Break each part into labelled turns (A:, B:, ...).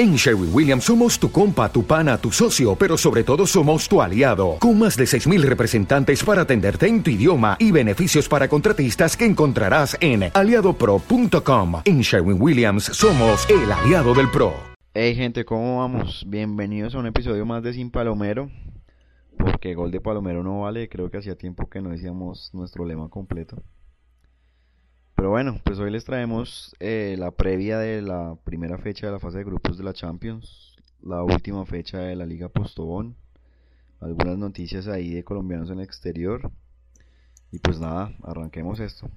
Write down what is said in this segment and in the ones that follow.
A: En Sherwin Williams somos tu compa, tu pana, tu socio, pero sobre todo somos tu aliado, con más de 6.000 representantes para atenderte en tu idioma y beneficios para contratistas que encontrarás en aliadopro.com. En Sherwin Williams somos el aliado del PRO.
B: Hey gente, ¿cómo vamos? Bienvenidos a un episodio más de Sin Palomero. Porque gol de Palomero no vale, creo que hacía tiempo que no decíamos nuestro lema completo. Pero bueno, pues hoy les traemos eh, la previa de la primera fecha de la fase de grupos de la Champions, la última fecha de la Liga Postobón, algunas noticias ahí de colombianos en el exterior. Y pues nada, arranquemos esto.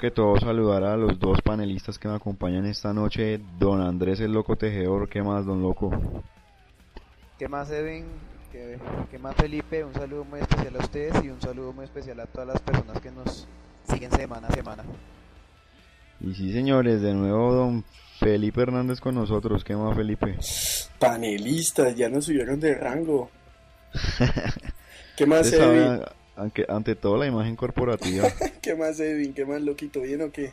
B: Que todo saludar a los dos panelistas que me acompañan esta noche, don Andrés el Loco Tejedor, ¿qué más, don Loco?
C: ¿Qué más, Edwin? ¿Qué, qué más, Felipe? Un saludo muy especial a ustedes y un saludo muy especial a todas las personas que nos siguen semana a semana.
B: Y sí, señores, de nuevo don Felipe Hernández con nosotros, ¿qué más, Felipe?
D: Panelistas, ya nos subieron de rango. ¿Qué más,
B: sabe,
D: Edwin?
B: Aunque, ante todo la imagen corporativa.
D: ¿Qué más, Edwin? ¿Qué más, loquito? ¿Bien o qué?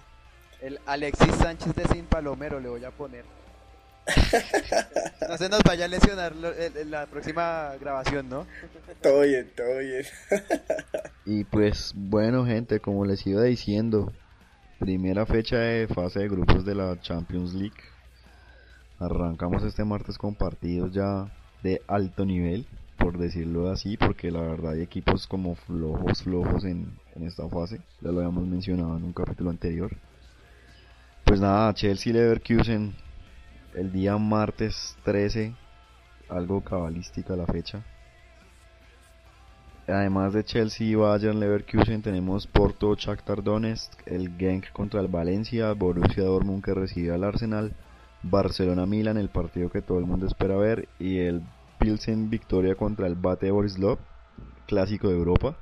C: El Alexis Sánchez de Sin Palomero le voy a poner. No se nos vaya a lesionar lo- el- el- la próxima grabación, ¿no?
D: Todo bien, todo bien.
B: Y pues bueno gente, como les iba diciendo, primera fecha de fase de grupos de la Champions League. Arrancamos este martes con partidos ya de alto nivel, por decirlo así, porque la verdad hay equipos como flojos, flojos en, en esta fase. Ya lo habíamos mencionado en un capítulo anterior. Pues nada, Chelsea Leverkusen el día martes 13, algo cabalística la fecha. Además de Chelsea, Bayern Leverkusen, tenemos Porto, Shakhtar Donetsk, el Genk contra el Valencia, Borussia Dortmund que recibe al Arsenal, Barcelona-Milan, el partido que todo el mundo espera ver, y el Pilsen Victoria contra el Bate Borislov, clásico de Europa.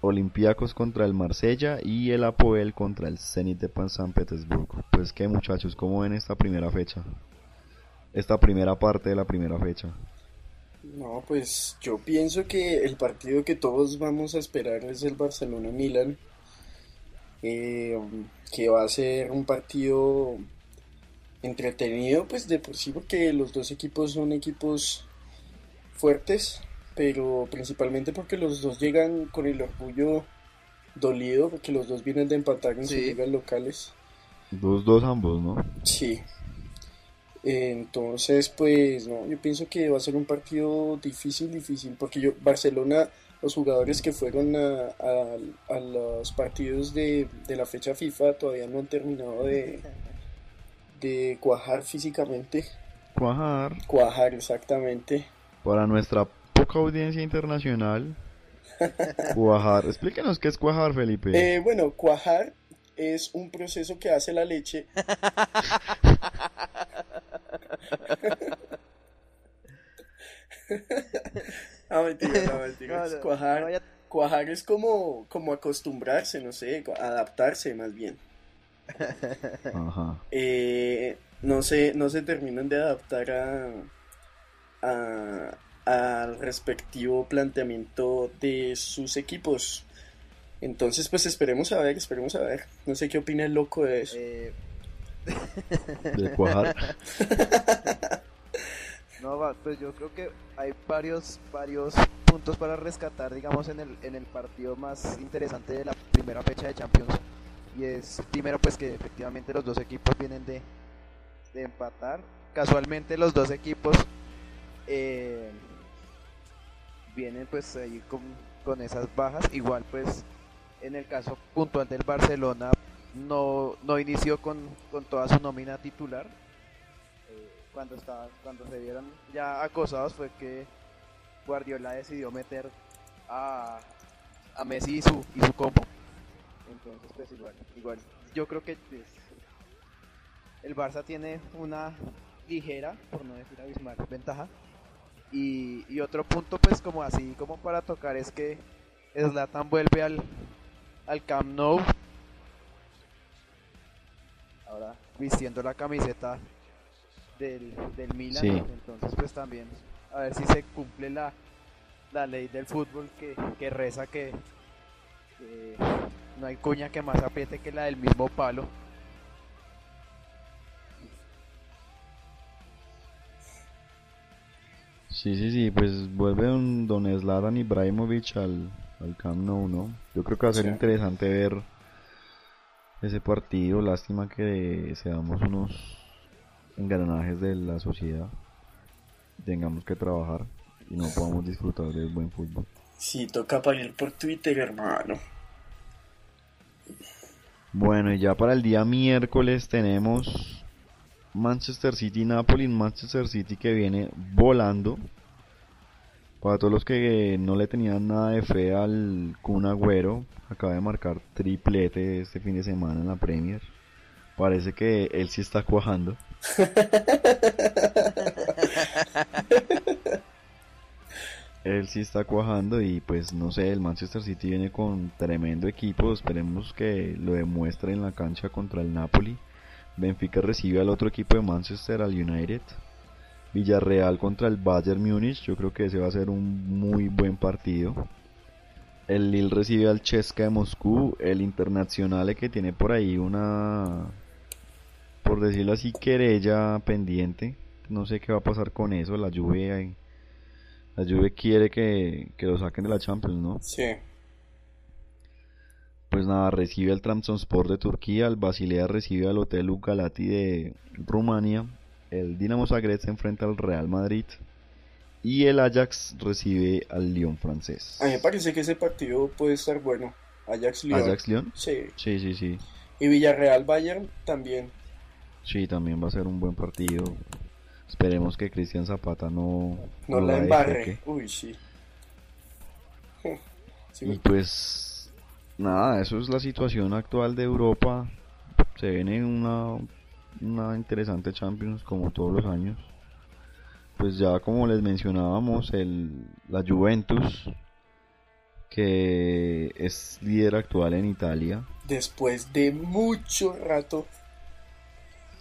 B: Olympiacos contra el Marsella y el Apoel contra el Zenit de San Petersburgo. Pues que muchachos, ¿cómo ven esta primera fecha? Esta primera parte de la primera fecha.
D: No, pues yo pienso que el partido que todos vamos a esperar es el Barcelona-Milan. eh, que va a ser un partido entretenido, pues de por sí, porque los dos equipos son equipos fuertes, pero principalmente porque los dos llegan con el orgullo dolido, porque los dos vienen de empatar en sus
C: Sí.
D: ligas locales.
B: 2-2 ambos, ¿no?
D: Sí. Entonces, pues, no, yo pienso que va a ser un partido difícil, difícil, porque yo, Barcelona, los jugadores que fueron a, a- a los partidos de, de la fecha FIFA todavía no han terminado de, de cuajar físicamente.
B: Cuajar.
D: Cuajar, exactamente.
B: Para nuestra poca audiencia internacional, cuajar. Explíquenos qué es cuajar, Felipe.
D: Eh, bueno, cuajar es un proceso que hace la leche. Ah, mentira, no, mentira.
C: No, no,
D: cuajar, cuajar es como, como acostumbrarse, no sé, adaptarse más bien.
B: Ajá.
D: Eh, no se, no se terminan de adaptar a, a- al respectivo planteamiento de sus equipos. Entonces, pues esperemos a ver, esperemos a ver. No sé qué opina el loco de eso.
C: Eh,
B: De cuajar.
C: no, va, pues yo creo que hay varios, varios puntos para rescatar, digamos, en el, en el partido más interesante de la primera fecha de Champions. Y es, primero, pues que efectivamente los dos equipos vienen de, de empatar. Casualmente los dos equipos eh, vienen pues ahí con, con esas bajas. Igual pues en el caso puntual del Barcelona no, no inició con, con toda su nómina titular. Eh, cuando, estaba, cuando se vieron ya acosados fue que Guardiola decidió meter a, a Messi y su, y su combo. Entonces, pues igual, igual. Yo creo que pues, el Barça tiene una ligera, por no decir abismal, ventaja. Y, y otro punto, pues como así, como para tocar, es que Zlatan vuelve al, al Camp Nou. Ahora vistiendo la camiseta del, del Milan. Entonces pues también a ver si se cumple la, la ley del fútbol que, que reza que, no hay cuña que más apriete que la del mismo palo.
B: Sí, sí, sí, pues vuelve un Don Zlatan Ibrahimovic al, al Camp Nou, ¿no? Yo creo que va a ser interesante ver ese partido. Lástima que seamos unos engranajes de la sociedad. Tengamos que trabajar y no podamos disfrutar del buen fútbol.
D: Sí, toca pagar por Twitter, hermano.
B: Bueno, y ya para el día miércoles tenemos Manchester City Napoli, Manchester City que viene volando. Para todos los que no le tenían nada de fe al Kun Agüero, acaba de marcar triplete este fin de semana en la Premier. Parece que él sí está cuajando. él sí está cuajando y pues no sé, el Manchester City viene con tremendo equipo, esperemos que lo demuestre en la cancha contra el Napoli. Benfica recibe al otro equipo de Manchester, al United. Villarreal contra el Bayern Múnich, yo creo que ese va a ser un muy buen partido. El Lille recibe al Chesca de Moscú, el Internacional que tiene por ahí una, por decirlo así, querella pendiente. No sé qué va a pasar con eso, la lluvia la Juve quiere que, lo saquen de la Champions, ¿no?
D: Sí.
B: Pues nada, recibe al Trabzonspor de Turquía, el Basilea recibe al Hotel Ucalati de Rumania, el Dinamo Zagreb se enfrenta al Real Madrid y el Ajax recibe al Lyon francés.
D: A mí me parece que ese partido puede estar bueno. Ajax-Lyon.
B: ¿Ajax-Lyon?
D: Sí.
B: Sí, sí, sí.
D: Y Villarreal-Bayern también.
B: Sí, también va a ser un buen partido. Esperemos que Cristian Zapata no,
D: no, la embarre. Uy, sí.
B: Y pues nada, eso es la situación actual de Europa. Se viene una, una interesante Champions como todos los años. Pues ya como les mencionábamos, el, la Juventus, que es líder actual en Italia.
D: Después de mucho rato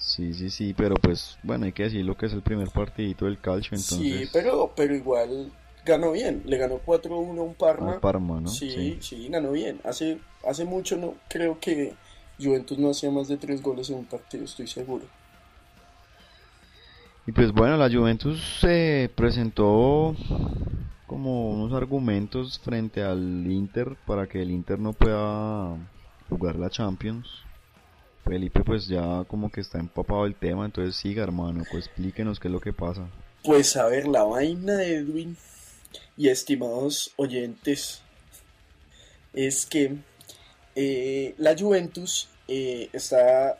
B: Sí, sí, sí, pero pues bueno, hay que decir lo que es el primer partidito del calcio, entonces...
D: Sí, pero, pero igual ganó bien, le ganó 4-1 a un Parma.
B: Parma, ¿no?
D: Sí, sí, ganó bien. Hace, hace mucho no creo que Juventus no hacía más de 3 goles en un partido, estoy seguro.
B: Y pues bueno, la Juventus se presentó como unos argumentos frente al Inter para que el Inter no pueda jugar la Champions. Felipe pues ya como que está empapado el tema, entonces siga hermano, pues explíquenos qué es lo que pasa.
D: Pues a ver, la vaina de Edwin y estimados oyentes es que eh, la Juventus eh, está,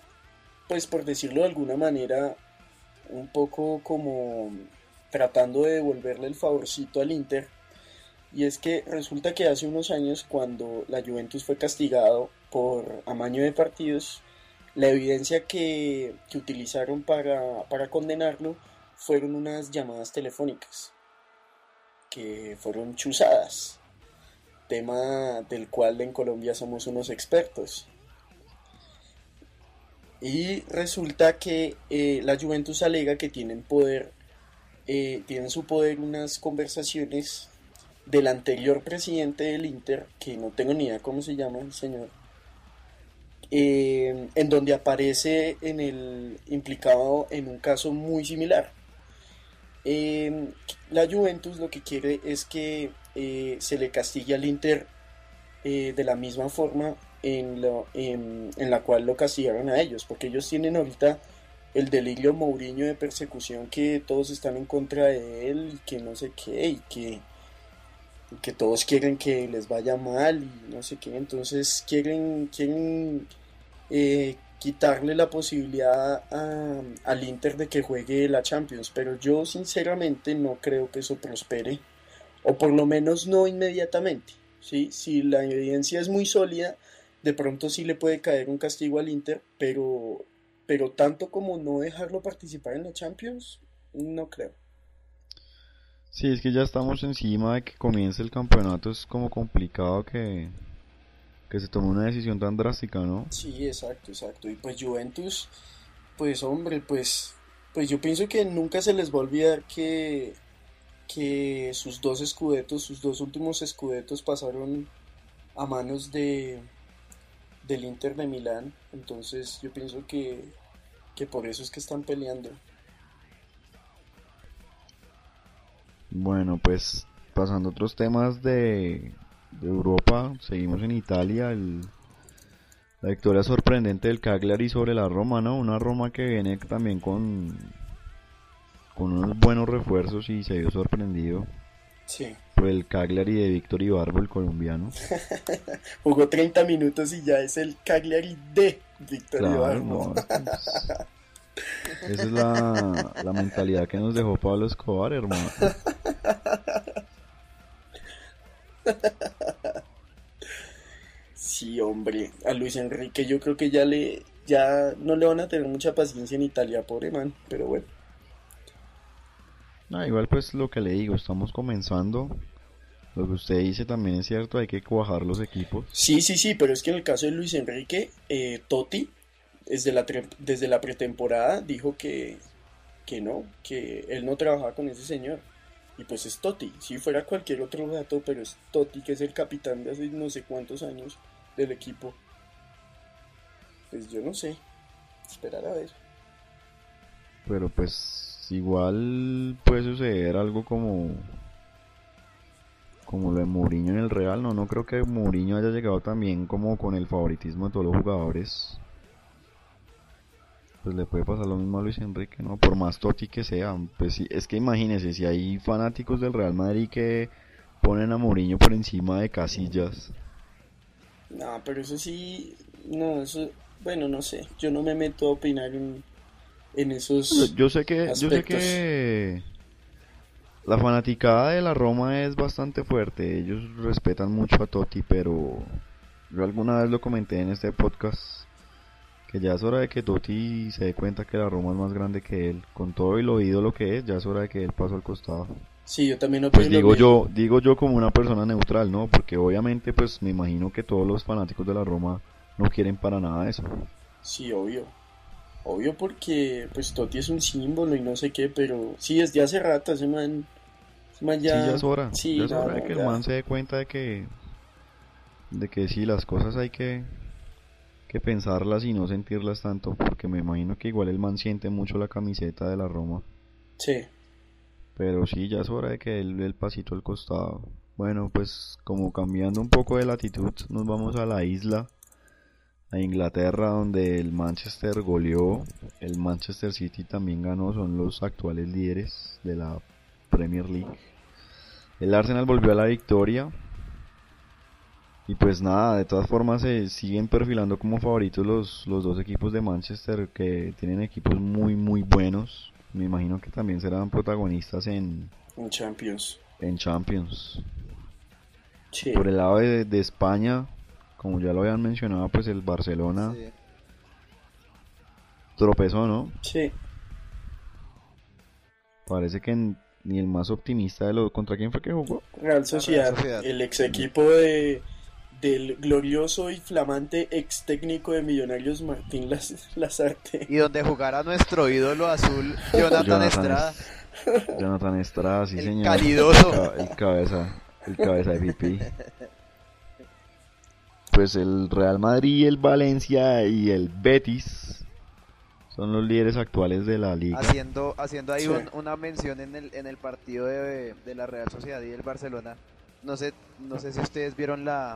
D: pues por decirlo de alguna manera, un poco como tratando de devolverle el favorcito al Inter. Y es que resulta que hace unos años cuando la Juventus fue castigado por amaño de partidos, la evidencia que, utilizaron para, condenarlo fueron unas llamadas telefónicas que fueron chuzadas, tema del cual en Colombia somos unos expertos. Y resulta que eh, la Juventus alega que tienen poder, eh, tienen su poder unas conversaciones del anterior presidente del Inter, que no tengo ni idea cómo se llama el señor, eh, en donde aparece en el implicado en un caso muy similar. Eh, la Juventus lo que quiere es que eh, se le castigue al Inter de la misma forma en, en, la cual lo castigaron a ellos, porque ellos tienen ahorita el delirio Mourinho de persecución que todos están en contra de él y que no sé qué, y que que todos quieren que les vaya mal y no sé qué, entonces quieren, quieren eh, quitarle la posibilidad al Inter de que juegue la Champions, pero yo sinceramente no creo que eso prospere, o por lo menos no inmediatamente. ¿sí? Si la evidencia es muy sólida, de pronto sí le puede caer un castigo al Inter, pero, pero tanto como no dejarlo participar en la Champions, no creo.
B: Sí, es que ya estamos encima de que comience el campeonato, es como complicado que, que se tome una decisión tan drástica, ¿no?
D: Sí, exacto, exacto. Y pues Juventus, pues hombre, pues, pues yo pienso que nunca se les va a olvidar que, que sus dos escudetos, sus dos últimos escudetos pasaron a manos de del Inter de Milán. Entonces yo pienso que, que por eso es que están peleando.
B: Bueno, pues pasando a otros temas de, de Europa, seguimos en Italia. El, la victoria sorprendente del Cagliari sobre la Roma, ¿no? Una Roma que viene también con, con unos buenos refuerzos y se vio sorprendido.
D: Sí.
B: Por el Cagliari de Víctor Ibarbo, el colombiano.
D: Jugó 30 minutos y ya es el Cagliari de Víctor claro, Ibarbo.
B: No, pues, esa es la, la mentalidad que nos dejó Pablo Escobar, hermano.
D: Sí, hombre, a Luis Enrique yo creo que ya le ya no le van a tener mucha paciencia en Italia, pobre man, pero bueno.
B: No, igual pues lo que le digo, estamos comenzando. Lo que usted dice también es cierto, hay que cuajar los equipos.
D: Sí, sí, sí, pero es que en el caso de Luis Enrique, eh, Totti, desde la, desde la pretemporada, dijo que, que no, que él no trabajaba con ese señor. Y pues es Totti, si fuera cualquier otro gato, pero es Totti, que es el capitán de hace no sé cuántos años del equipo. Pues yo no sé, esperar a ver.
B: Pero pues igual puede suceder algo como como lo de Mourinho en el Real, no, no creo que Mourinho haya llegado también como con el favoritismo de todos los jugadores. Pues le puede pasar lo mismo a Luis Enrique, ¿no? Por más Totti que sea, pues sí, es que imagínese si hay fanáticos del Real Madrid que ponen a Mourinho por encima de Casillas.
D: No, pero eso sí, no, eso, bueno, no sé, yo no me meto a opinar en, en esos
B: Yo sé que, yo sé que la fanaticada de la Roma es bastante fuerte, ellos respetan mucho a Totti, pero yo alguna vez lo comenté en este podcast que ya es hora de que Totti se dé cuenta que la Roma es más grande que él, con todo y lo ídolo que es, ya es hora de que él pase al costado.
D: Sí, yo también
B: pues digo yo, digo yo como una persona neutral, ¿no? Porque obviamente pues me imagino que todos los fanáticos de la Roma no quieren para nada eso.
D: Sí, obvio. Obvio porque pues Totti es un símbolo y no sé qué, pero sí, desde hace rato ese man, ya...
B: Sí, ya es hora. Sí, ya es hora de que el man se dé cuenta de que de que sí, las cosas hay que que pensarlas y no sentirlas tanto, porque me imagino que igual el man siente mucho la camiseta de la Roma.
D: Sí.
B: Pero sí, ya es hora de que él el pasito al costado. Bueno, pues como cambiando un poco de latitud, nos vamos a la isla, a Inglaterra, donde el Manchester goleó, el Manchester City también ganó, son los actuales líderes de la Premier League. El Arsenal volvió a la victoria. Y pues nada, de todas formas se siguen perfilando como favoritos los, los dos equipos de Manchester que tienen equipos muy muy buenos. Me imagino que también serán protagonistas en,
D: en Champions.
B: En Champions. Por el lado de, España, como ya lo habían mencionado, pues el Barcelona tropezó, ¿no?
D: Sí.
B: Parece que ni el más optimista de los... ¿Contra quién fue que jugó?
D: Real Sociedad, el ex equipo de del glorioso y flamante ex técnico de Millonarios Martín Lazarte.
C: Y donde jugará nuestro ídolo azul, Jonathan, Estrada.
B: Jonathan Estrada, sí
C: el
B: señor.
C: Calidoso.
B: El, cabeza, el cabeza de pipí. Pues el Real Madrid, el Valencia y el Betis son los líderes actuales de la liga.
C: Haciendo, haciendo ahí una mención en el, en el partido de, de la Real Sociedad y el Barcelona. No sé, no sé si ustedes vieron la,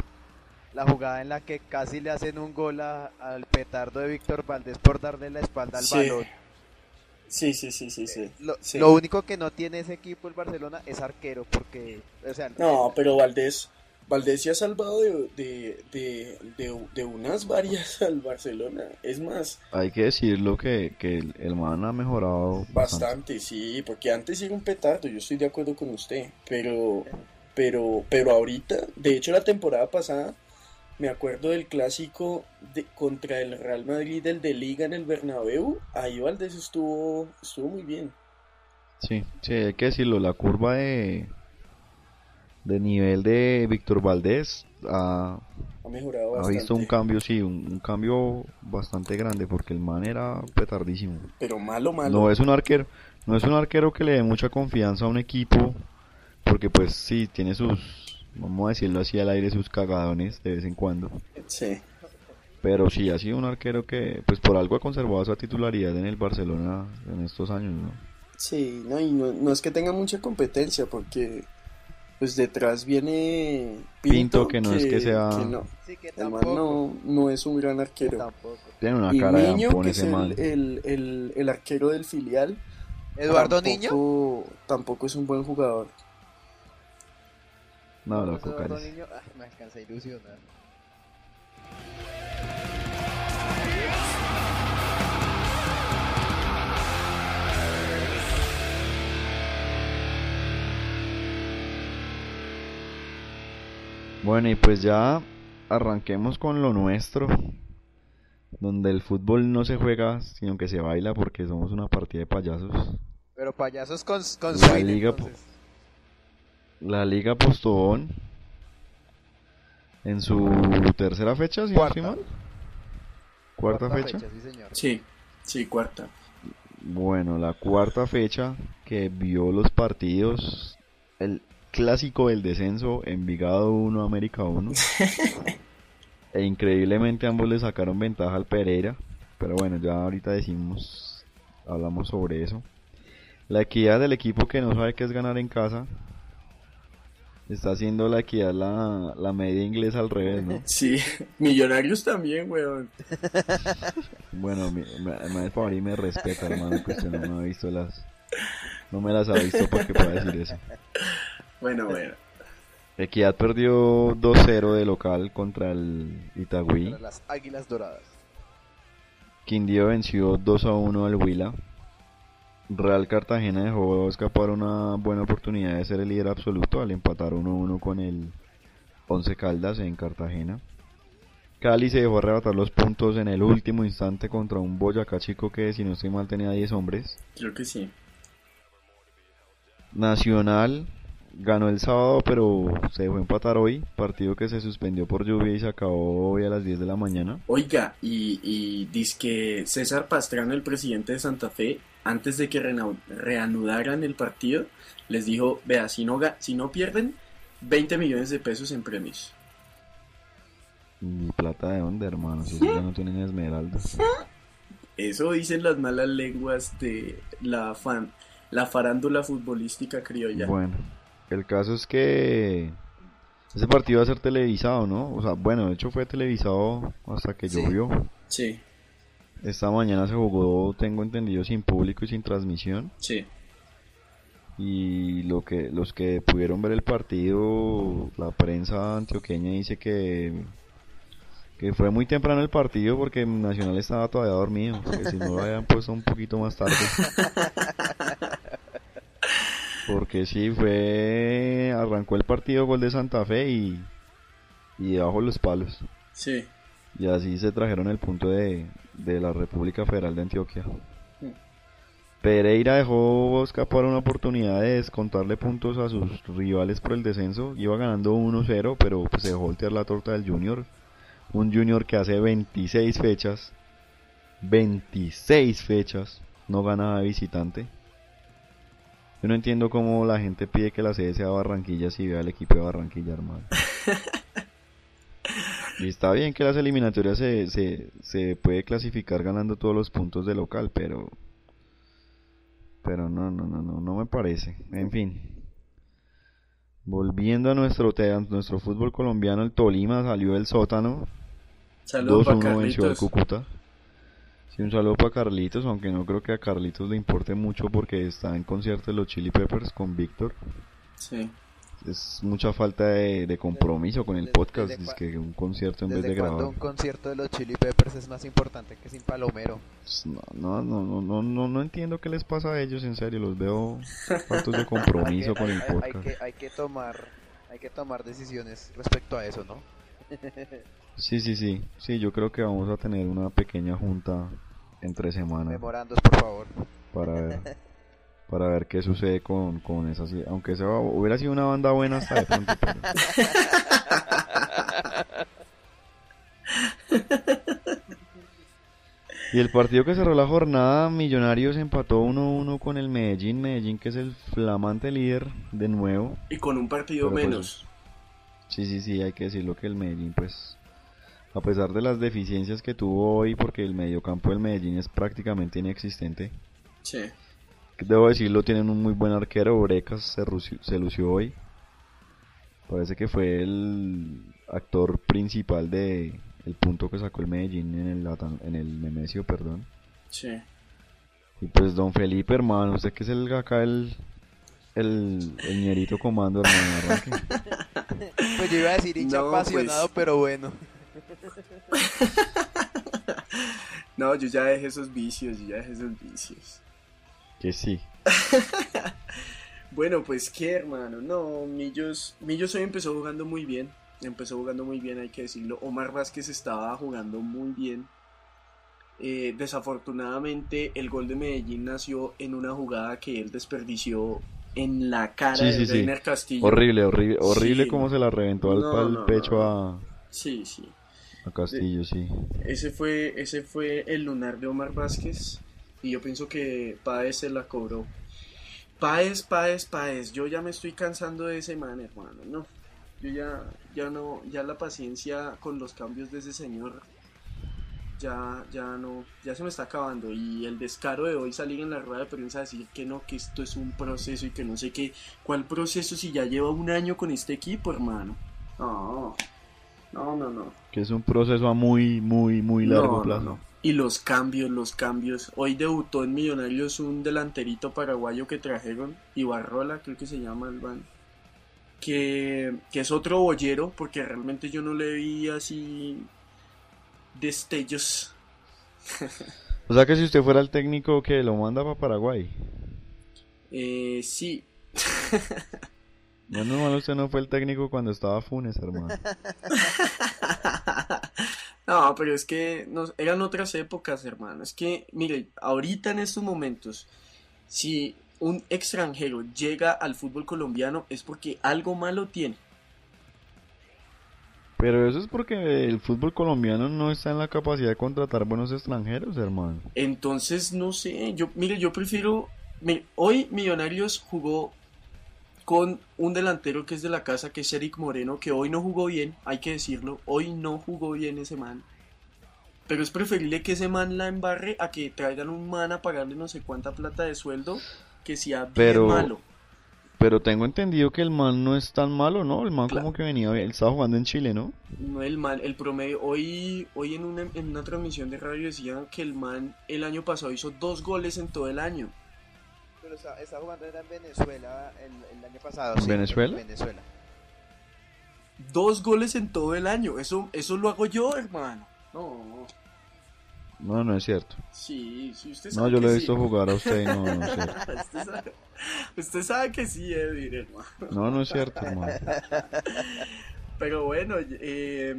C: la jugada en la que casi le hacen un gol al petardo de Víctor Valdés por darle la espalda al balón.
D: Sí, sí, sí, sí, sí.
C: Lo, único que no tiene ese equipo el Barcelona es arquero, porque, o sea,
D: no, pero Valdés, Valdés se ha salvado de, de, unas varias al Barcelona. Es más,
B: hay que decirlo que, que el, man ha mejorado
D: bastante, sí, porque antes era un petardo. Yo estoy de acuerdo con usted, pero, pero, pero ahorita, de hecho, la temporada pasada me acuerdo del clásico de, contra el Real Madrid, el de Liga en el Bernabéu. Ahí Valdés estuvo, estuvo muy bien.
B: Sí, sí, hay que decirlo, la curva de, de nivel de Víctor Valdés ha,
D: Ha mejorado
B: ha
D: bastante.
B: visto un cambio, sí, un, un cambio bastante grande porque el man era petardísimo.
D: Pero malo, malo.
B: No es un arquero, no es un arquero que le dé mucha confianza a un equipo, porque pues sí, tiene sus, vamos a decirlo así al aire, sus cagadones de vez en cuando.
D: Sí.
B: Pero sí, ha sido un arquero que pues por algo ha conservado esa titularidad en el Barcelona en estos años, ¿no?
D: Sí, no, y no, no es que tenga mucha competencia, porque pues detrás viene
B: Pinto, que no es que sea-
D: que no.
C: Sí, que
D: El man
C: tampoco.
D: no, no es un gran arquero.
C: Tampoco.
B: Tiene una
D: Y
B: cara de
D: Niño, que es el, el, el, el arquero del filial,
C: Eduardo
D: tampoco-
C: Niño.
D: Tampoco es un buen jugador.
B: No,
C: ¿Cómo es
B: loco.
C: Niño? Ah, me alcanza a ilusionar.
B: Bueno, y pues ya arranquemos con lo nuestro, donde el fútbol no se juega, sino que se baila porque somos una partida de payasos.
C: Pero payasos con, con
B: La liga,
C: entonces.
B: La Liga Postobón en su tercera fecha, si no
C: Cuarta.
B: estoy mal. Cuarta, fecha.
C: sí, señor.
D: Sí, sí, cuarta.
B: Bueno, la cuarta fecha que vio los partidos, el clásico del descenso, Envigado 1, América 1. e increíblemente ambos le sacaron ventaja al Pereira. Pero bueno, ya ahorita decimos, hablamos sobre eso. La equidad del equipo que no sabe qué es ganar en casa. Está haciendo la equidad la, la media inglesa al revés, ¿no?
D: Sí, Millonarios también, weón.
B: Bueno, me, me, y me respeta, hermano, que usted no me ha visto las... No me las ha visto para que pueda decir eso.
D: Bueno, bueno.
B: Equidad perdió 2-0 de local contra el Itagüí.
C: Para las águilas doradas.
B: Quindío venció 2-1 al Huila. Real Cartagena dejó escapar una buena oportunidad de ser el líder absoluto al empatar 1-1 con el Once Caldas en Cartagena. Cali se dejó arrebatar los puntos en el último instante contra un Boyacá Chico que si no estoy mal tenía 10 hombres.
D: Creo que sí.
B: Nacional ganó el sábado, pero se dejó empatar hoy. Partido que se suspendió por lluvia y se acabó hoy a las 10 de la mañana.
D: Oiga, y, y que César Pastrano, el presidente de Santa Fe, antes de que reanu- reanudaran el partido, les dijo, vea, si no, ga- si no pierden, 20 millones de pesos en premios.
B: ¿Y plata de dónde, hermano? Si ellos ya no tienen esmeraldas.
D: Eso dicen las malas lenguas de la, fan, la farándula futbolística criolla.
B: Bueno, el caso es que ese partido va a ser televisado, ¿no? O sea, bueno, de hecho fue televisado hasta que
C: Sí.
B: llovió.
D: Sí,
B: Esta mañana se jugó, tengo entendido, sin público y sin transmisión.
D: sí.
B: Y lo que los que pudieron ver el partido, la prensa antioqueña dice que que fue muy temprano el partido porque Nacional estaba todavía dormido, que si no lo habían puesto un poquito más tarde. Porque sí, fue arrancó el partido gol de Santa Fe y y debajo los palos.
D: Sí.
B: Y así se trajeron el punto de, de la República Federal de Antioquia. Pereira dejó escapar una oportunidad de descontarle puntos a sus rivales por el descenso. Iba ganando 1-0, pero pues, se dejó voltear la torta del Junior. Un Junior que hace 26 fechas, 26 fechas, no gana de visitante. Yo no entiendo cómo la gente pide que la sede sea Barranquilla si ve al equipo de Barranquilla, hermano. Y está bien que las eliminatorias se, se, se puede clasificar ganando todos los puntos de local, pero pero no, no, no, no, no me parece. En fin. Volviendo a nuestro a nuestro fútbol colombiano, el Tolima salió del sótano,
D: Saludos para
B: 2-1 venció al. Cúcuta. Sí, un saludo para Carlitos, aunque no creo que a Carlitos le importe mucho porque está en concierto de los Chili Peppers con Víctor.
D: Sí.
B: Es mucha falta de, de compromiso con el
C: Desde-
B: podcast,
C: desde
B: es que un concierto en vez
C: ¿Desde
B: de grabar.
C: un concierto de los Chili Peppers es más importante que sin Palomero?
B: Pues, No, no, no, no, no, no, no entiendo qué les pasa a ellos, en serio, los veo faltos de compromiso
C: que-
B: con el podcast.
C: Hay que, hay que tomar, hay que tomar decisiones respecto a eso, ¿no?
B: Sí, sí, sí, sí, yo creo que vamos a tener una pequeña junta entre semana
C: Memorandos, por favor.
B: para ver. para ver qué sucede con, con esa aunque sea, hubiera sido una banda buena hasta de pronto y el partido que cerró la jornada Millonarios empató 1-1 con el Medellín. Medellín que es el flamante líder de nuevo.
D: Y con un partido pues, menos.
B: Sí sí sí hay que decirlo que el Medellín pues a pesar de las deficiencias que tuvo hoy porque el mediocampo del Medellín es prácticamente inexistente.
D: Sí
B: Debo decirlo, tienen un muy buen arquero. Brecas se, se lució hoy. Parece que fue el actor principal de el punto que sacó el Medellín en el, en el Nemesio, perdón.
D: Sí.
B: Y pues don Felipe, hermano, usted que es el acá el el, el ñerito comando, hermano.
C: pues yo iba a decir hincha pues. apasionado, pero bueno.
D: no, yo ya dejé esos vicios, yo ya dejé esos vicios.
B: Que sí.
D: bueno, pues qué hermano. No, Millos, Millos hoy empezó jugando muy bien. Empezó jugando muy bien, hay que decirlo. Omar Vázquez estaba jugando muy bien. Eh, desafortunadamente, el gol de Medellín nació en una jugada que él desperdició en la cara de Reiner Castillo.
B: Horrible, horrible, horrible como se la reventó al, pecho a.
D: Sí, sí.
B: A Castillo, sí.
D: Ese fue, ese fue el lunar de Omar Vázquez. Y yo pienso que Páez se la cobró. Páez, Páez, Páez. Yo ya me estoy cansando de ese man, hermano. No. Yo ya, ya no, ya la paciencia con los cambios de ese señor ya, ya no, ya se me está acabando. Y el descaro de hoy salir en la rueda de prensa a decir que no, que esto es un proceso y que no sé qué. ¿Cuál proceso si ya lleva un año con este equipo, hermano? No, no, no, no.
B: Que es un proceso a muy, muy, muy largo plazo.
D: Y los cambios, los cambios. Hoy debutó en Millonarios un delanterito paraguayo que trajeron, Ibarrola, creo que se llama el van. Que, que es otro bollero, porque realmente yo no le vi así destellos.
B: o sea que si usted fuera el técnico que lo manda para Paraguay.
D: Eh, sí.
B: Bueno, malo usted no fue el técnico cuando estaba Funes, hermano.
D: No, pero es que eran otras épocas, hermano. Es que, mire, ahorita en estos momentos, si un extranjero llega al fútbol colombiano es porque algo malo tiene.
B: Pero eso es porque el fútbol colombiano no está en la capacidad de contratar buenos extranjeros, hermano.
D: Entonces, no sé, yo, mire, yo prefiero... hoy Millonarios jugó con un delantero que es de la casa, que es Eric Moreno, que hoy no jugó bien, hay que decirlo, hoy no jugó bien ese man. Pero es preferible que ese man la embarre a que traigan un man a pagarle no sé cuánta plata de sueldo que sea bien pero, malo.
B: Pero tengo entendido que el man no es tan malo, ¿no? El man como que venía, él estaba jugando en Chile, ¿no?
D: No, el man, el promedio, hoy, hoy en, una, en una transmisión de radio decían que el man el año pasado hizo dos goles en todo el año
C: pero jugando en Venezuela el, año pasado.
B: ¿En Venezuela?
C: Venezuela.
D: Dos goles en todo el año. Eso, eso lo hago yo, hermano. No.
B: No, no es cierto.
D: Sí, sí, usted
B: sabe. No, yo le he visto jugar a usted y no, no es cierto.
D: usted, sabe, que sí, Edwin, hermano.
B: No, no es cierto, hermano.
D: Pero bueno, eh,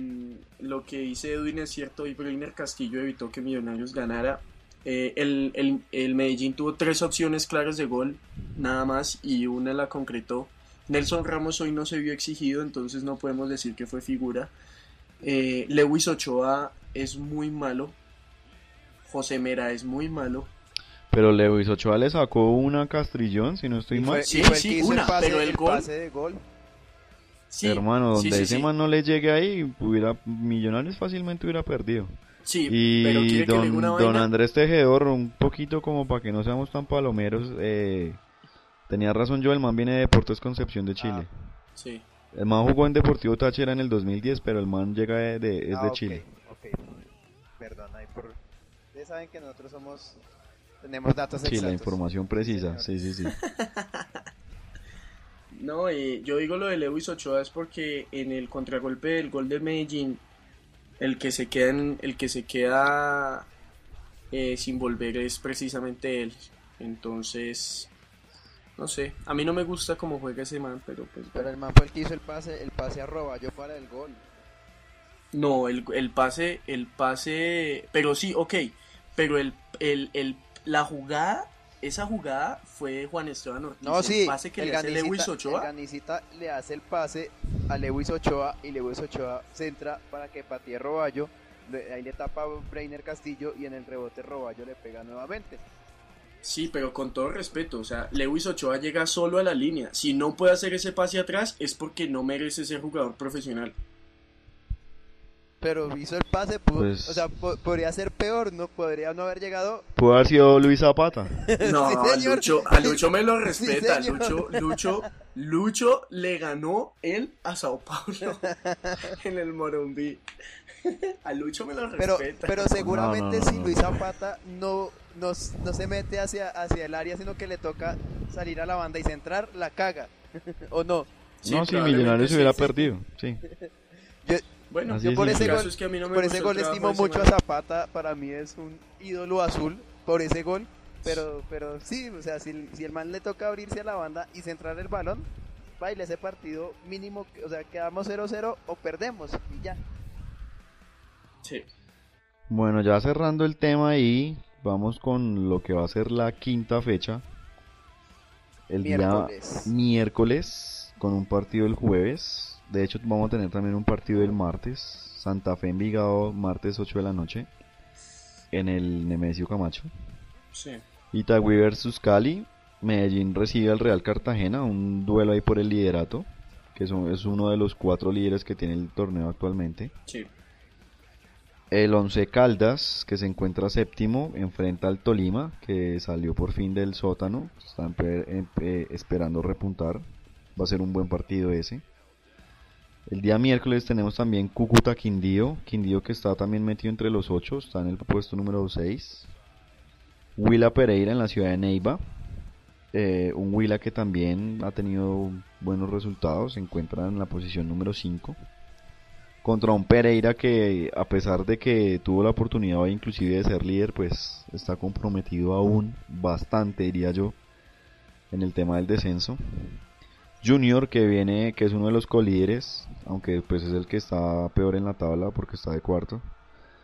D: lo que dice Edwin es cierto. Y Breiner Castillo evitó que Millonarios ganara. Eh, el, el, Medellín tuvo tres opciones claras de gol, nada más, y una la concretó. Nelson Ramos hoy no se vio exigido, entonces no podemos decir que fue figura. Eh, Lewis Ochoa es muy malo. José Mera es muy malo.
B: Pero Lewis Ochoa le sacó una castrillón, si no estoy mal.
D: Sí, sí, una, pero el, gol...
C: de gol.
B: Hermano, donde ese man no le llegue ahí, hubiera, Millonarios fácilmente hubiera perdido.
D: Sí,
B: y pero don, don Andrés Tejedor, un poquito como para que no seamos tan palomeros, eh, tenía razón yo, el man viene de Deportes Concepción de Chile.
D: Ah, sí.
B: El man jugó en Deportivo Táchira en el 2010, pero el man llega de, es ah, de Chile.
C: Perdón, por... Ustedes saben que nosotros somos... Tenemos datos
B: Sí, la información precisa, sí, sí, sí.
D: no, eh, yo digo lo de Lewis Ochoa es porque en el contragolpe del gol de Medellín el que se queda, el que se queda eh, sin volver es precisamente él. Entonces, no sé, a mí no me gusta cómo juega ese man, pero pues...
C: Pero el man fue el que hizo el pase, el pase a yo para el gol.
D: No, el, el pase, el pase, pero sí, ok, pero el, el, el, la jugada esa jugada fue Juan Esteban Ortiz.
C: No, sí,
D: el pase que le hace Lewis Ochoa.
C: El le hace el pase a Lewis Ochoa y Lewis Ochoa centra para que patee Roballo. Ahí le tapa Breiner Castillo y en el rebote Roballo le pega nuevamente.
D: Sí, pero con todo respeto, o sea, Lewis Ochoa llega solo a la línea. Si no puede hacer ese pase atrás es porque no merece ser jugador profesional
C: pero hizo el pase, pues o sea, podría ser peor, no podría no haber llegado.
B: Pudo haber sido Luis Zapata.
D: No, Lucho, a Lucho me lo respeta, Lucho, Lucho, Lucho le ganó él a Sao Paulo en el Morumbi. A Lucho me lo respeta.
C: Pero, seguramente si Luis Zapata no, no, no, se mete hacia, hacia el área, sino que le toca salir a la banda y centrar, la caga. ¿O no?
B: no, si Millonarios se hubiera perdido, sí.
C: Bueno, yo por ese gol, por ese gol estimo mucho a Zapata, para mí es un ídolo azul por ese gol, pero pero sí, o sea, si, si el man le toca abrirse a la banda y centrar el balón, baile ese partido mínimo, o sea, quedamos 0-0 o perdemos y ya.
D: Sí.
B: Bueno, ya cerrando el tema ahí, vamos con lo que va a ser la quinta fecha. El día miércoles con un partido el jueves de hecho, vamos a tener también un partido el martes. Santa Fe Envigado, martes 8 de la noche. En el Nemesio Camacho.
D: Sí.
B: Itagüí versus Cali. Medellín recibe al Real Cartagena. Un duelo ahí por el liderato. Que es uno de los cuatro líderes que tiene el torneo actualmente.
D: Sí.
B: El Once Caldas, que se encuentra séptimo, enfrenta al Tolima, que salió por fin del sótano. Están esperando repuntar. Va a ser un buen partido ese. El día miércoles tenemos también Cúcuta Quindío, Quindío que está también metido entre los 8, está en el puesto número 6. Huila Pereira en la ciudad de Neiva, eh, un Huila que también ha tenido buenos resultados, se encuentra en la posición número 5. Contra un Pereira que a pesar de que tuvo la oportunidad inclusive de ser líder, pues está comprometido aún bastante, diría yo, en el tema del descenso. Junior que viene, que es uno de los colíderes, aunque pues es el que está peor en la tabla porque está de cuarto.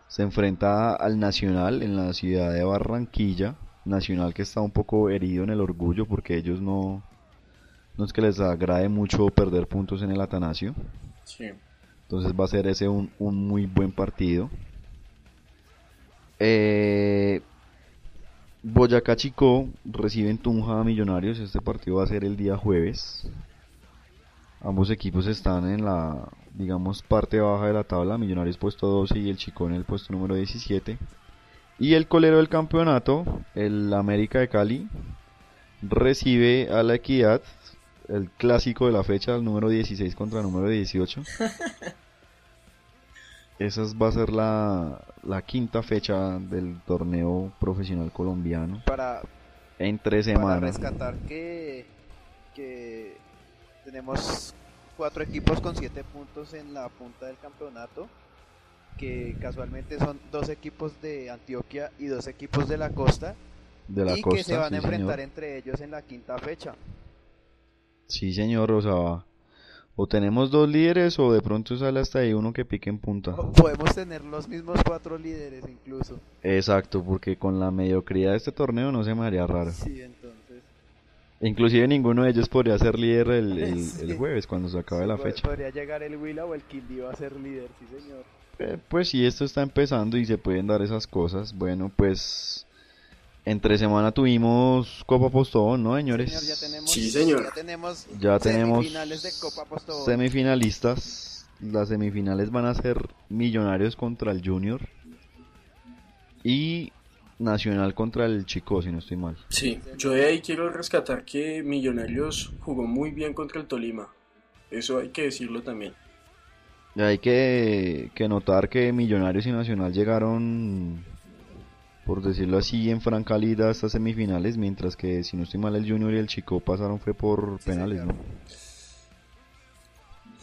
B: Se enfrenta al Nacional en la ciudad de Barranquilla. Nacional que está un poco herido en el orgullo porque ellos no, no es que les agrade mucho perder puntos en el Atanasio. Entonces va a ser ese un, un muy buen partido. Eh, Boyacá Chico recibe en Tunja a Millonarios. Este partido va a ser el día jueves. Ambos equipos están en la, digamos, parte baja de la tabla. Millonarios puesto 12 y el Chico en el puesto número 17. Y el colero del campeonato, el América de Cali, recibe a la Equidad, el clásico de la fecha, el número 16 contra el número 18. Esa va a ser la, la quinta fecha del torneo profesional colombiano.
C: Para,
B: en tres semanas. Para
C: rescatar que, que tenemos cuatro equipos con siete puntos en la punta del campeonato, que casualmente son dos equipos de Antioquia y dos equipos de la costa,
B: de la
C: y
B: que
C: se van a enfrentar entre ellos en la quinta fecha.
B: Sí, señor, o o tenemos dos líderes o de pronto sale hasta ahí uno que pique en punta.
C: podemos tener los mismos cuatro líderes incluso.
B: Exacto, porque con la mediocridad de este torneo no se me haría raro.
C: Sí, entonces.
B: Inclusive ninguno de ellos podría ser líder el, jueves cuando se acabe la fecha.
C: Podría llegar el Willa o el Quindío a ser líder, sí señor.
B: Eh, pues sí, esto está empezando y se pueden dar esas cosas. Bueno, pues entre semana tuvimos Copa Postobón, ¿no, señores?
D: sí, señor.
C: Ya tenemos,
B: ya tenemos
C: semifinales de Copa Postobón.
B: Semifinalistas. Las semifinales van a ser Millonarios contra el Junior. Y Nacional contra el Chico, si no estoy mal.
D: Sí, yo de ahí quiero rescatar que Millonarios jugó muy bien contra el Tolima. Eso hay que decirlo también.
B: hay que, notar que Millonarios y Nacional llegaron, por decirlo así, en franca lida a estas semifinales, mientras que, si no estoy mal, el Junior y el Chico pasaron fue por penales, ¿no?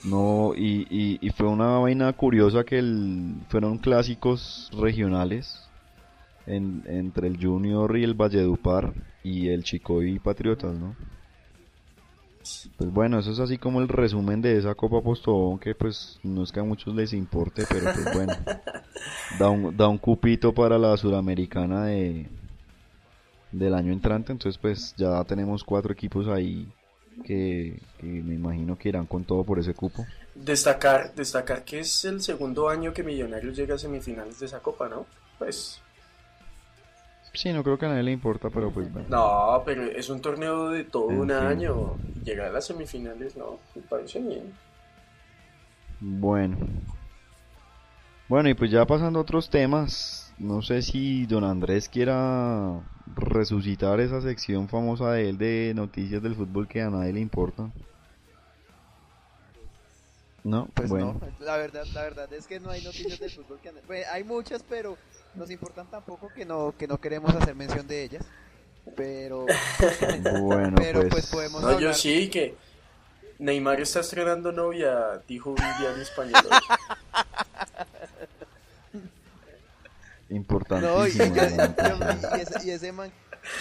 B: No, y, y, fue una vaina curiosa que el, fueron clásicos regionales entre el Junior y el Valledupar y el Chico y Patriotas, ¿no? Pues bueno, eso es así como el resumen de esa Copa Postobón que pues no es que a muchos les importe, pero pues bueno, da un, da un cupito para la Sudamericana de, del año entrante. Entonces, pues ya tenemos cuatro equipos ahí que, que me imagino que irán con todo por ese cupo.
D: Destacar, destacar que es el segundo año que Millonarios llega a semifinales de esa copa, ¿no? Pues
B: Sí, no creo que a nadie le importa, pero pues bueno.
D: No, pero es un torneo de todo un año. Llegar a las semifinales, no, me parece bien.
B: Bueno. Bueno, y pues ya pasando a otros temas, no sé si don Andrés quiera resucitar esa sección famosa de él de noticias del fútbol que a nadie le importa. No,
C: pues bueno. no. La verdad, la verdad es que no hay noticias del fútbol que pues, hay muchas, pero nos importan tampoco que no que no queremos hacer mención de ellas. Pero
B: bueno,
C: pero pues, pues podemos
D: No, yo sí que Neymar está estrenando novia, dijo un diario español.
B: Importantísimo.
C: No, y, ese, y, ese, man,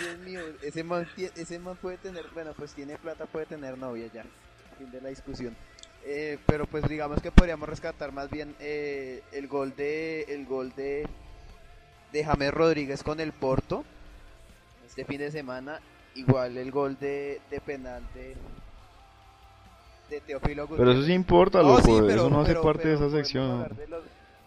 C: Dios mío, ese man, ese man puede tener, bueno, pues tiene plata, puede tener novia ya. Fin de la discusión. Eh, pero pues digamos que podríamos rescatar más bien eh, el gol de el gol de de James Rodríguez con el Porto este fin de semana. Igual el gol de, de penal de, de Teófilo Gutiérrez.
B: pero eso sí importa loco eso no hace parte de esa sección.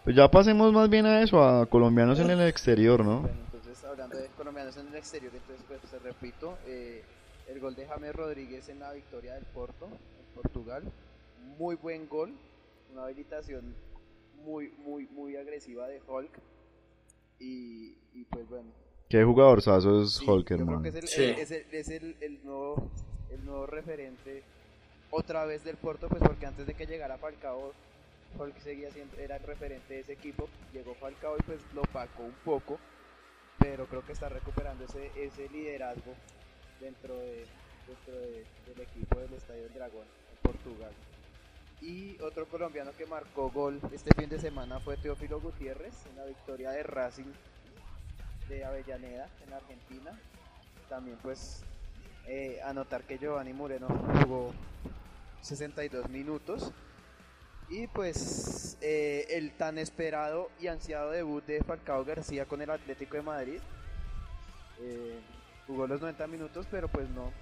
B: pues ya pasemos más bien a eso a colombianos en el exterior no
C: bueno, entonces hablando de colombianos en el exterior entonces pues te repito eh, el gol de James Rodríguez en la victoria del Porto en Portugal muy buen gol, una habilitación muy, muy, muy agresiva de Hulk. Y, y pues bueno.
B: Qué jugador sazo es Hulk, hermano.
C: Creo que es, el, es, el, es el, el, nuevo, el nuevo referente otra vez del Porto, pues porque antes de que llegara Falcao, Hulk seguía siendo, era el referente de ese equipo. Llegó Falcao y pues lo opacó un poco, pero creo que está recuperando ese, ese liderazgo dentro, de, dentro de, del equipo del Estadio del Dragón en Portugal. Y otro colombiano que marcó gol este fin de semana fue Teófilo Gutiérrez en la victoria de Racing de Avellaneda en Argentina. También pues eh, anotar que Giovanni Moreno jugó 62 minutos. Y pues eh, el tan esperado y ansiado debut de Falcao García con el Atlético de Madrid. Eh, jugó los 90 minutos, pero pues no,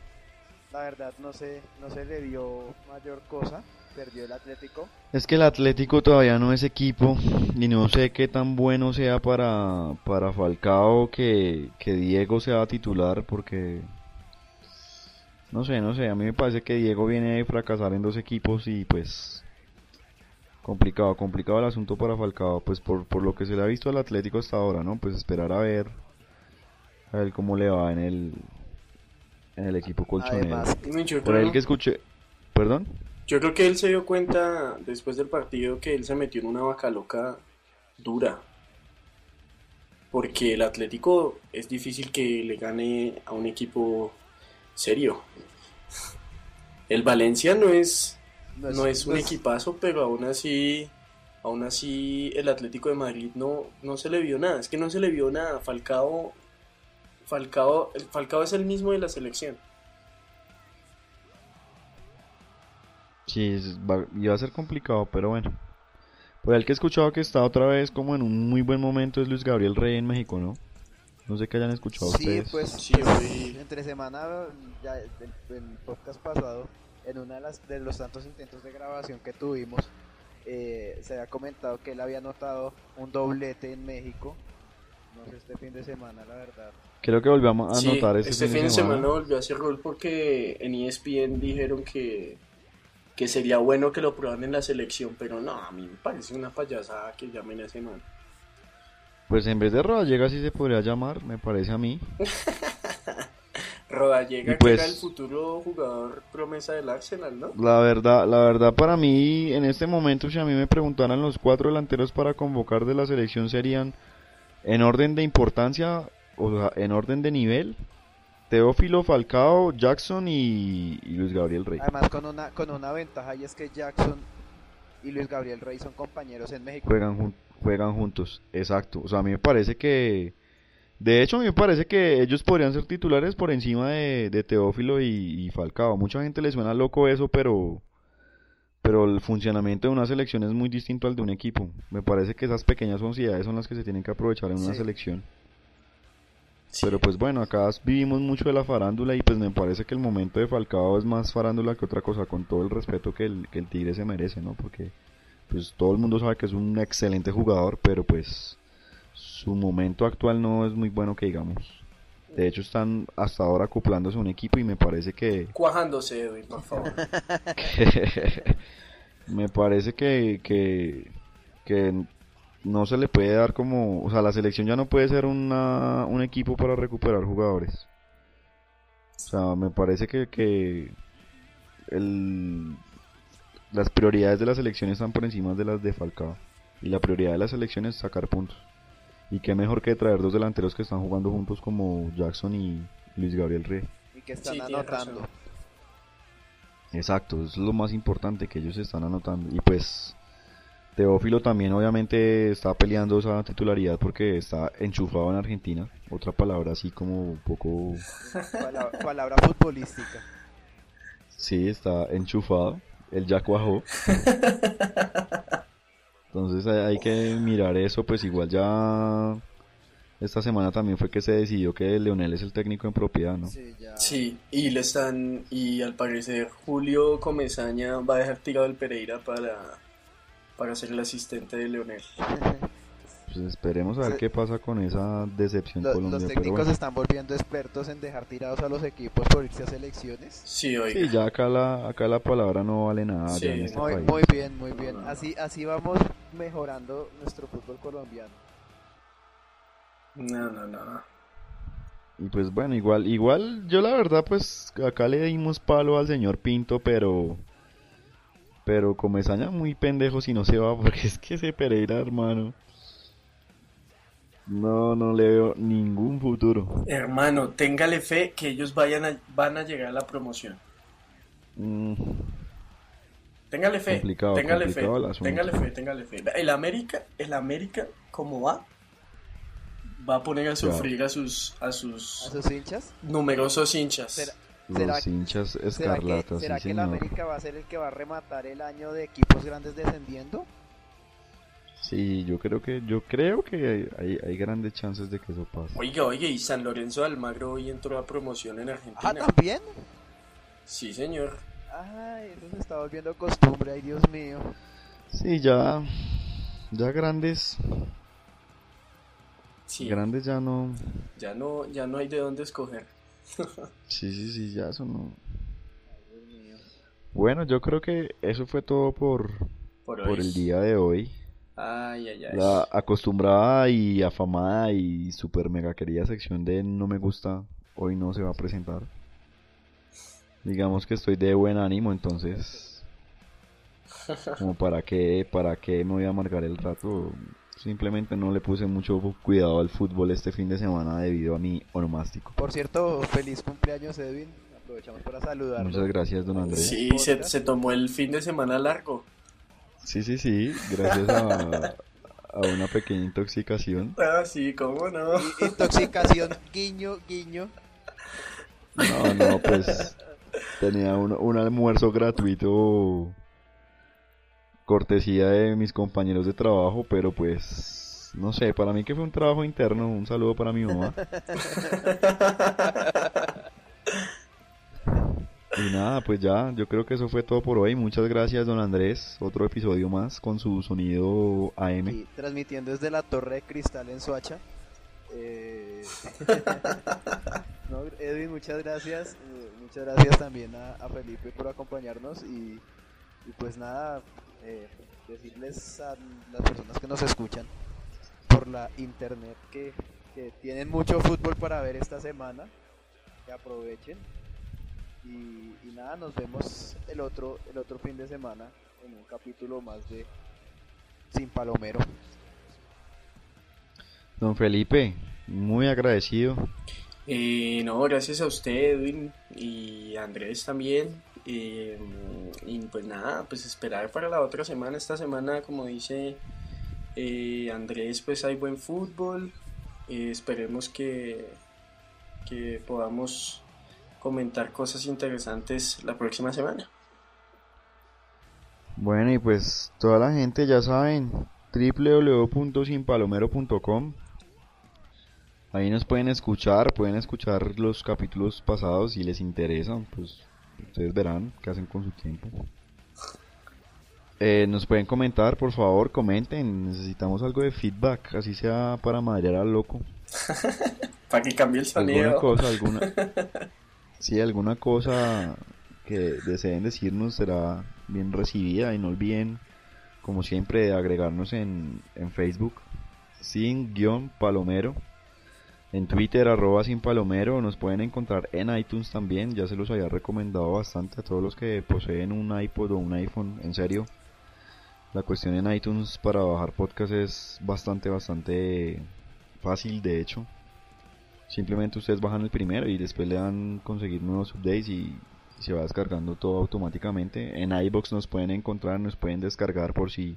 C: la verdad no se, no se le dio mayor cosa perdió el Atlético.
B: Es que el Atlético todavía no es equipo y no sé qué tan bueno sea para, para Falcao que, que Diego sea titular porque no sé, no sé, a mí me parece que Diego viene a fracasar en dos equipos y pues complicado, complicado el asunto para Falcao, pues por, por lo que se le ha visto al Atlético hasta ahora, ¿no? Pues esperar a ver a ver cómo le va en el en el equipo colchonero. por el que escuché, perdón.
D: Yo creo que él se dio cuenta después del partido que él se metió en una vaca loca dura. Porque el Atlético es difícil que le gane a un equipo serio. El Valencia no es, no es, un equipazo, pero aún así, aún así el Atlético de Madrid no, no se le vio nada. Es que no se le vio nada. Falcao, Falcao, el Falcao es el mismo de la selección.
B: Sí, va, iba a ser complicado, pero bueno. Pues el que he escuchado que está otra vez como en un muy buen momento es Luis Gabriel Rey en México, ¿no? No sé qué hayan escuchado
C: sí,
B: ustedes.
C: Pues, sí, pues entre semana, ya el, podcast pasado, en uno de, las, de los tantos intentos de grabación que tuvimos, eh, se había comentado que él había notado un doblete en México. No sé, este fin de semana, la verdad.
B: Creo que volvamos a notar ese
D: este fin de semana. semana volvió a hacer rol porque en ESPN dijeron que que sería bueno que lo prueban en la selección, pero no, a mí me parece una payasada que llamen a ese man.
B: Pues en vez de Rodallega sí se podría llamar, me parece a mí.
D: Rodallega pues, que era el futuro jugador promesa del Arsenal, ¿no?
B: La verdad, la verdad para mí en este momento si a mí me preguntaran los cuatro delanteros para convocar de la selección serían en orden de importancia, o sea, en orden de nivel, Teófilo Falcao, Jackson y, Luis Gabriel Rey.
C: Además con una, con una ventaja y es que Jackson y Luis Gabriel Rey son compañeros en México.
B: Juegan, juegan juntos, exacto. O sea, a mí me parece que... De hecho, a mí me parece que ellos podrían ser titulares por encima de, Teófilo y, Falcao. Mucha gente le suena loco eso, pero pero el funcionamiento de una selección es muy distinto al de un equipo. Me parece que esas pequeñas sociedades son las que se tienen que aprovechar en una selección. Pero pues bueno, acá vivimos mucho de la farándula y pues me parece que el momento de Falcao es más farándula que otra cosa, con todo el respeto que el, que el Tigre se merece, ¿no? Porque pues todo el mundo sabe que es un excelente jugador, pero pues su momento actual no es muy bueno que digamos. De hecho están hasta ahora acoplándose a un equipo y me parece que...
D: Cuajándose, Edwin, por favor.
B: me parece que, que, que no se le puede dar como, o sea, la selección ya no puede ser una, un equipo para recuperar jugadores. O sea, me parece que, que el, las prioridades de la selección están por encima de las de Falcao. Y la prioridad de la selección es sacar puntos. Y qué mejor que traer dos delanteros que están jugando juntos como Jackson y Luis Gabriel Rey.
C: Y que están anotando.
B: Exacto, eso es lo más importante que ellos están anotando. Y pues Teófilo también obviamente está peleando esa titularidad porque está enchufado en Argentina. Otra palabra así como un poco...
C: palabra, futbolística.
B: Sí, está enchufado. El ya cuajó. Entonces hay que mirar eso, pues igual ya... Esta semana también fue que se decidió que Leonel es el técnico en propiedad, ¿no?
D: Sí, sí, y le están... Y al parecer Julio Comesaña va a dejar tirado el Pereira para para ser el asistente de Leonel.
B: Pues esperemos a ver qué pasa con esa decepción
C: Los técnicos se están volviendo expertos en dejar tirados a los equipos por irse a selecciones.
D: Sí,
B: Sí, ya acá la, acá la palabra no vale nada.
C: Este muy, muy bien, muy bien. Así, así vamos mejorando nuestro fútbol colombiano.
D: No, no, no.
B: Y pues bueno, igual, igual yo la verdad pues acá le dimos palo al señor Pinto, pero pero Comesaña muy pendejo si no se va, porque es que ese Pereira, hermano. No, no le veo ningún futuro.
D: Hermano, téngale fe que ellos vayan a, van a llegar a la promoción.
B: Mm.
D: Téngale fe, téngale fe, téngale fe, téngale fe. El América, el América, ¿cómo va? Va a poner a sufrir a sus, a sus,
C: ¿A sus hinchas,
D: numerosos hinchas.
B: Los hinchas escarlatas.
C: ¿Será que, el América va a ser el que va a rematar el año de equipos grandes descendiendo?
B: Sí, yo creo que yo creo que hay, hay grandes chances de que eso pase.
D: Oiga, oiga, y San Lorenzo de Almagro hoy entró a promoción en Argentina. Ah,
C: ¿también?
D: Sí, señor.
C: Ay, eso se está volviendo costumbre, ay, Dios mío.
B: Sí, ya ya grandes
D: Sí.
B: Grandes ya no
D: ya no ya no hay de dónde escoger.
B: sí, sí, sí, ya eso no. Bueno, yo creo que eso fue todo por, por, el día de hoy.
D: Ay, ay, ay.
B: La acostumbrada y afamada y super mega querida sección de No me gusta hoy no se va a presentar. Digamos que estoy de buen ánimo, entonces. Como para qué, para qué me voy a amargar el rato. Simplemente no le puse mucho cuidado al fútbol este fin de semana debido a mi onomástico.
C: Por cierto, feliz cumpleaños Edwin. Aprovechamos para saludar.
B: Muchas gracias, don Andrés.
D: Sí, se, tomó el fin de semana largo.
B: Sí, sí, sí. Gracias a, a una pequeña intoxicación.
D: Ah, sí, cómo no.
C: Intoxicación, guiño, guiño.
B: No, no, pues tenía un, un almuerzo gratuito cortesía de mis compañeros de trabajo, pero pues no sé, para mí que fue un trabajo interno, un saludo para mi mamá. y nada, pues ya, yo creo que eso fue todo por hoy. Muchas gracias, don Andrés. Otro episodio más con su sonido AM. Y
C: transmitiendo desde la Torre de Cristal en Soacha. Eh... Edwin, muchas gracias. Eh, muchas gracias también a, Felipe por acompañarnos. y pues nada, eh, decirles a las personas que nos escuchan por la internet que, tienen mucho fútbol para ver esta semana, que aprovechen. Y, nada, nos vemos el otro, el otro fin de semana en un capítulo más de Sin Palomero.
B: Don Felipe, muy agradecido.
D: Eh, no, gracias a usted, Edwin, y Andrés también. Eh, y pues nada, pues esperar para la otra semana. Esta semana, como dice eh, Andrés, pues hay buen fútbol. Eh, esperemos que, que podamos comentar cosas interesantes la próxima semana.
B: Bueno, y pues toda la gente ya saben, www.sinpalomero.com. Ahí nos pueden escuchar, pueden escuchar los capítulos pasados si les interesan, pues ustedes verán qué hacen con su tiempo. Eh, nos pueden comentar, por favor, comenten, necesitamos algo de feedback, así sea para madrear al loco.
D: para que cambie el sonido.
B: Alguna cosa, alguna... Sí, alguna cosa que deseen decirnos será bien recibida y no olviden, como siempre, agregarnos en, en Facebook sin guion palomero. En Twitter, arroba sin palomero, nos pueden encontrar en iTunes también, ya se los había recomendado bastante a todos los que poseen un iPod o un iPhone, en serio. La cuestión en iTunes para bajar podcast es bastante, bastante fácil, de hecho. Simplemente ustedes bajan el primero y después le dan conseguir nuevos updates y se va descargando todo automáticamente. En iBox nos pueden encontrar, nos pueden descargar por si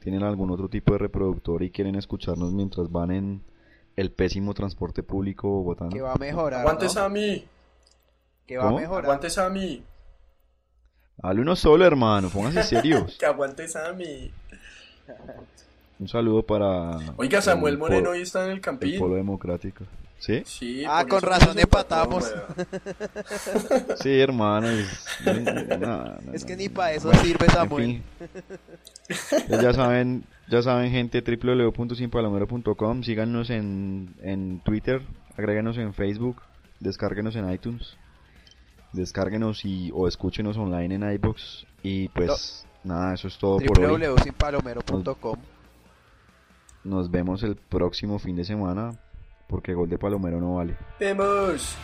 B: tienen algún otro tipo de reproductor y quieren escucharnos mientras van en el pésimo transporte público bogotano.
C: Que va a mejorar.
D: Aguante Sammy.
C: Que va a mejorar.
D: Aguante Sammy.
B: Hable uno solo, hermano, pónganse serios.
D: que aguante Sammy.
B: Un saludo para.
D: Oiga, Samuel Moreno hoy está en el campín.
B: El polo democrático. ¿Sí?
D: Sí.
C: Ah, con razón empatamos.
B: sí, hermano. Es,
C: es que ni para eso sirve Samuel.
B: ya saben, ya saben, gente, www.sinpalomero.com. Síganos en, en Twitter, agréguenos en Facebook, descárguenos en iTunes, descárguenos y, o escúchenos online en iBox. Y pues, nada, eso es todo por hoy.
C: www.sinpalomero.com.
B: Nos vemos el próximo fin de semana porque gol de Palomero no vale.
D: ¡Vemos!